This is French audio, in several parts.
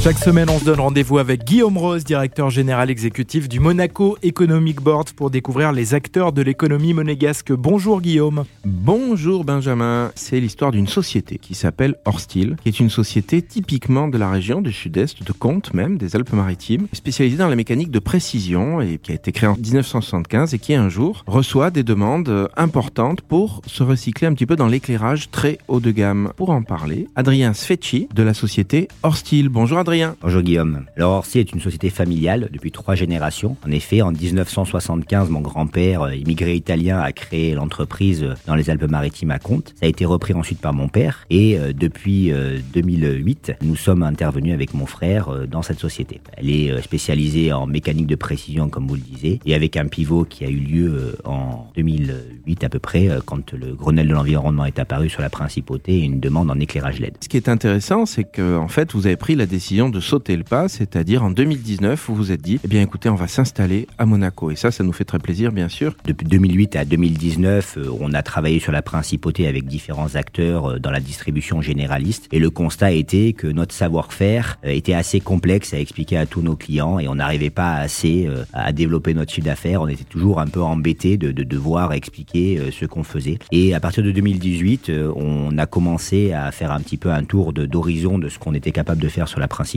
Chaque semaine, on se donne rendez-vous avec Guillaume Rose, directeur général exécutif du Monaco Economic Board, pour découvrir les acteurs de l'économie monégasque. Bonjour Guillaume. Bonjour Benjamin. C'est l'histoire d'une société qui s'appelle Orstil, qui est une société typiquement de la région du sud-est, de Comte même, des Alpes-Maritimes, spécialisée dans la mécanique de précision et qui a été créée en 1975 et qui un jour reçoit des demandes importantes pour se recycler un petit peu dans l'éclairage très haut de gamme. Pour en parler, Adrien Sfecci de la société Orstil. Bonjour Adrien. Bonjour Guillaume. Alors Orsi est une société familiale depuis trois générations. En effet, en 1975, mon grand-père, euh, immigré italien, a créé l'entreprise euh, dans les Alpes-Maritimes à Comte. Ça a été repris ensuite par mon père et euh, depuis 2008, nous sommes intervenus avec mon frère dans cette société. Elle est spécialisée en mécanique de précision, comme vous le disiez, et avec un pivot qui a eu lieu en 2008 à peu près, quand le Grenelle de l'environnement est apparu sur la principauté et une demande en éclairage LED. Ce qui est intéressant, c'est que en fait, vous avez pris la décision de sauter le pas, c'est-à-dire en 2019, vous vous êtes dit, eh bien écoutez, on va s'installer à Monaco. Et ça, ça nous fait très plaisir, bien sûr. Depuis 2008 à 2019, euh, on a travaillé sur la principauté avec différents acteurs euh, dans la distribution généraliste. Et le constat été que notre savoir-faire euh, était assez complexe à expliquer à tous nos clients et on n'arrivait pas assez à développer notre chiffre d'affaires. On était toujours un peu embêté de, de devoir expliquer ce qu'on faisait. Et à partir de 2018, on a commencé à faire un petit peu un tour d'horizon de ce qu'on était capable de faire sur la principauté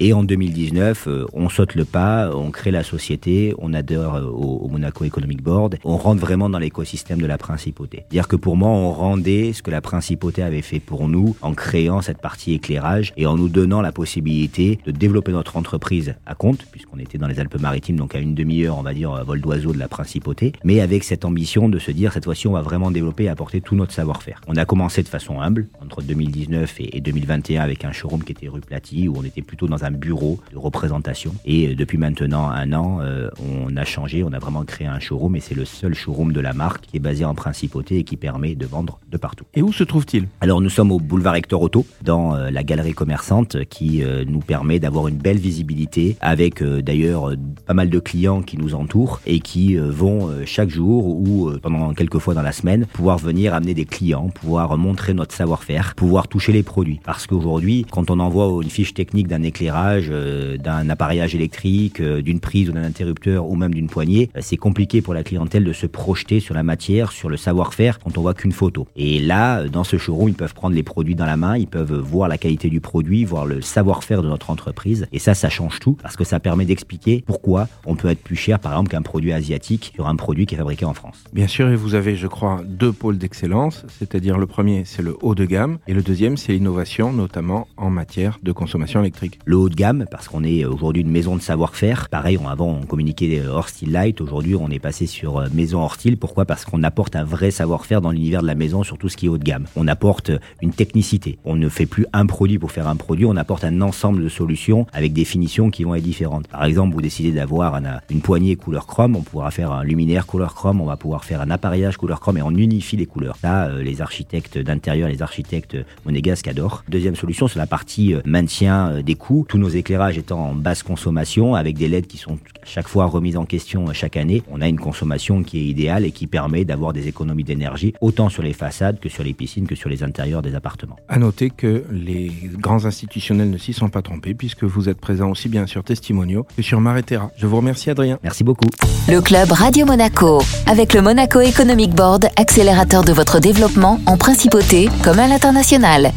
et en 2019, euh, on saute le pas, on crée la société, on adhère euh, au, Monaco Economic Board, on rentre vraiment dans l'écosystème de la principauté. Dire que pour moi, on rendait ce que la principauté avait fait pour nous en créant cette partie éclairage et en nous donnant la possibilité de développer notre entreprise à compte, puisqu'on était dans les Alpes-Maritimes, donc à une demi-heure, on va dire, vol d'oiseau de la principauté, mais avec cette ambition de se dire, cette fois-ci, on va vraiment développer et apporter tout notre savoir-faire. On a commencé de façon humble, entre 2019 et 2021, avec un showroom qui était rue où on était plutôt dans un bureau de représentation. Et euh, depuis maintenant un an, euh, on a changé, on a vraiment créé un showroom et c'est le seul showroom de la marque qui est basé en principauté et qui permet de vendre de partout. Et où se trouve-t-il? Alors nous sommes au boulevard Hector Auto, dans euh, la galerie commerçante qui nous permet d'avoir une belle visibilité avec d'ailleurs pas mal de clients qui nous entourent et qui vont chaque jour ou pendant quelques fois dans la semaine pouvoir venir amener des clients, pouvoir montrer notre savoir-faire, pouvoir toucher les produits. Parce qu'aujourd'hui, quand on envoie une fiche technique d'un éclairage, euh, d'un appareillage électrique, euh, d'une prise ou d'un interrupteur ou même d'une poignée, euh, c'est compliqué pour la clientèle de se projeter sur la matière, sur le savoir-faire quand on voit qu'une photo. Et là, dans ce showroom, ils peuvent prendre les produits dans la main, ils peuvent voir la qualité du produit, voir le savoir-faire de notre entreprise. Et ça, ça change tout parce que ça permet d'expliquer pourquoi on peut être plus cher, par exemple, qu'un produit asiatique sur un produit qui est fabriqué en France. Bien sûr, et vous avez, je crois, deux pôles d'excellence, c'est-à-dire le premier, c'est le haut de gamme, et le deuxième, c'est l'innovation, notamment en matière de consommation électrique. Le haut de gamme, parce qu'on est aujourd'hui une maison de savoir-faire. Pareil, avant, on communiquait Horstil Light. Aujourd'hui, on est passé sur euh, Maison Horstil. Pourquoi? Parce qu'on apporte un vrai savoir-faire dans l'univers de la maison sur tout ce qui est haut de gamme. On apporte une technicité. On ne fait plus un produit pour faire un produit. On apporte un ensemble de solutions avec des finitions qui vont être différentes. Par exemple, vous décidez d'avoir une poignée couleur chrome. On pourra faire un luminaire couleur chrome. On va pouvoir faire un appareillage couleur chrome et on unifie les couleurs. Euh, les architectes d'intérieur, les architectes monégasques adorent. Deuxième solution, c'est la partie euh, maintien des coûts. Tous nos éclairages étant en basse consommation, avec des LED qui sont chaque fois remises en question chaque année, on a une consommation qui est idéale et qui permet d'avoir des économies d'énergie autant sur les façades que sur les piscines que sur les intérieurs des appartements. À noter que les grands institutionnels ne s'y sont pas trompés puisque vous êtes présent aussi bien sur Testimonio que sur Maretera. Je vous remercie Adrien. Merci beaucoup. Le club Radio Monaco avec le Monaco Economic Board, accélérateur de votre développement en principauté comme à l'international.